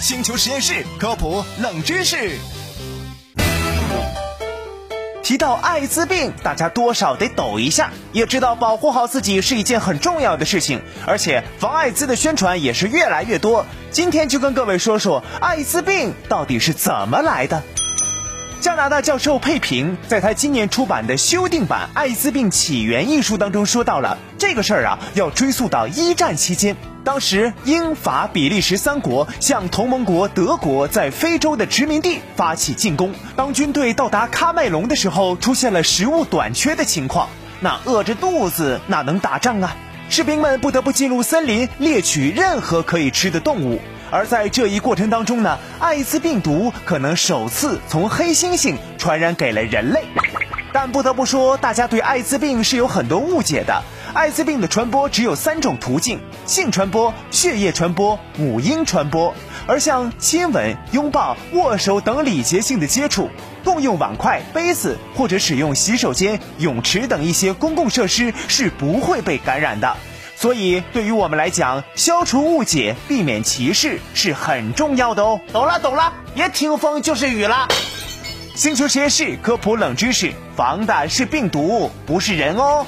星球实验室科普冷知识。提到艾滋病，大家多少得抖一下，也知道保护好自己是一件很重要的事情，而且防艾滋的宣传也是越来越多。今天就跟各位说说艾滋病到底是怎么来的。加拿大教授佩平在他今年出版的修订版《艾滋病起源》一书当中说到了这个事儿啊，要追溯到一战期间。当时英法比利时三国向同盟国德国在非洲的殖民地发起进攻，当军队到达喀麦隆的时候，出现了食物短缺的情况。那饿着肚子哪能打仗啊？士兵们不得不进入森林猎取任何可以吃的动物。而在这一过程当中呢，艾滋病毒可能首次从黑猩猩传染给了人类。但不得不说，大家对艾滋病是有很多误解的。艾滋病的传播只有三种途径：性传播、血液传播、母婴传播。而像亲吻、拥抱、握手等礼节性的接触，共用碗筷、杯子或者使用洗手间、泳池等一些公共设施是不会被感染的。所以，对于我们来讲，消除误解、避免歧视是很重要的哦。懂了，懂了，别听风就是雨了。星球实验室科普冷知识：防的是病毒，不是人哦。